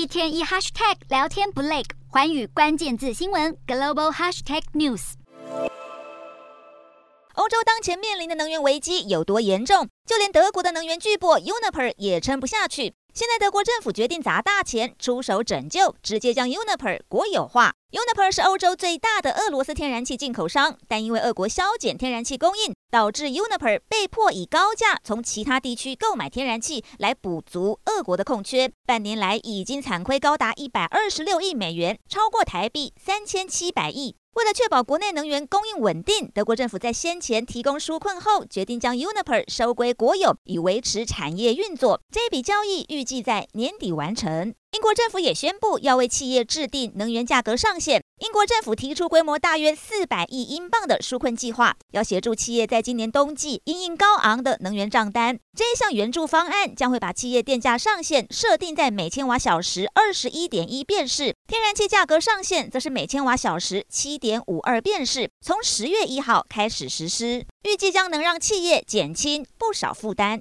一天一 hashtag 聊天不累，环宇关键字新闻 global hashtag news。欧洲当前面临的能源危机有多严重？就连德国的能源巨擘 Uniper 也撑不下去。现在德国政府决定砸大钱出手拯救，直接将 Uniper 国有化。Uniper 是欧洲最大的俄罗斯天然气进口商，但因为俄国削减天然气供应，导致 Uniper 被迫以高价从其他地区购买天然气来补足俄国的空缺。半年来已经惨亏高达一百二十六亿美元，超过台币三千七百亿。为了确保国内能源供应稳定，德国政府在先前提供纾困后，决定将 Uniper 收归国有，以维持产业运作。这笔交易预计在年底完成。英国政府也宣布要为企业制定能源价格上限。英国政府提出规模大约四百亿英镑的纾困计划，要协助企业在今年冬季因应高昂的能源账单。这一项援助方案将会把企业电价上限设定在每千瓦小时二十一点一便士，天然气价格上限则是每千瓦小时七点五二便士，从十月一号开始实施，预计将能让企业减轻不少负担。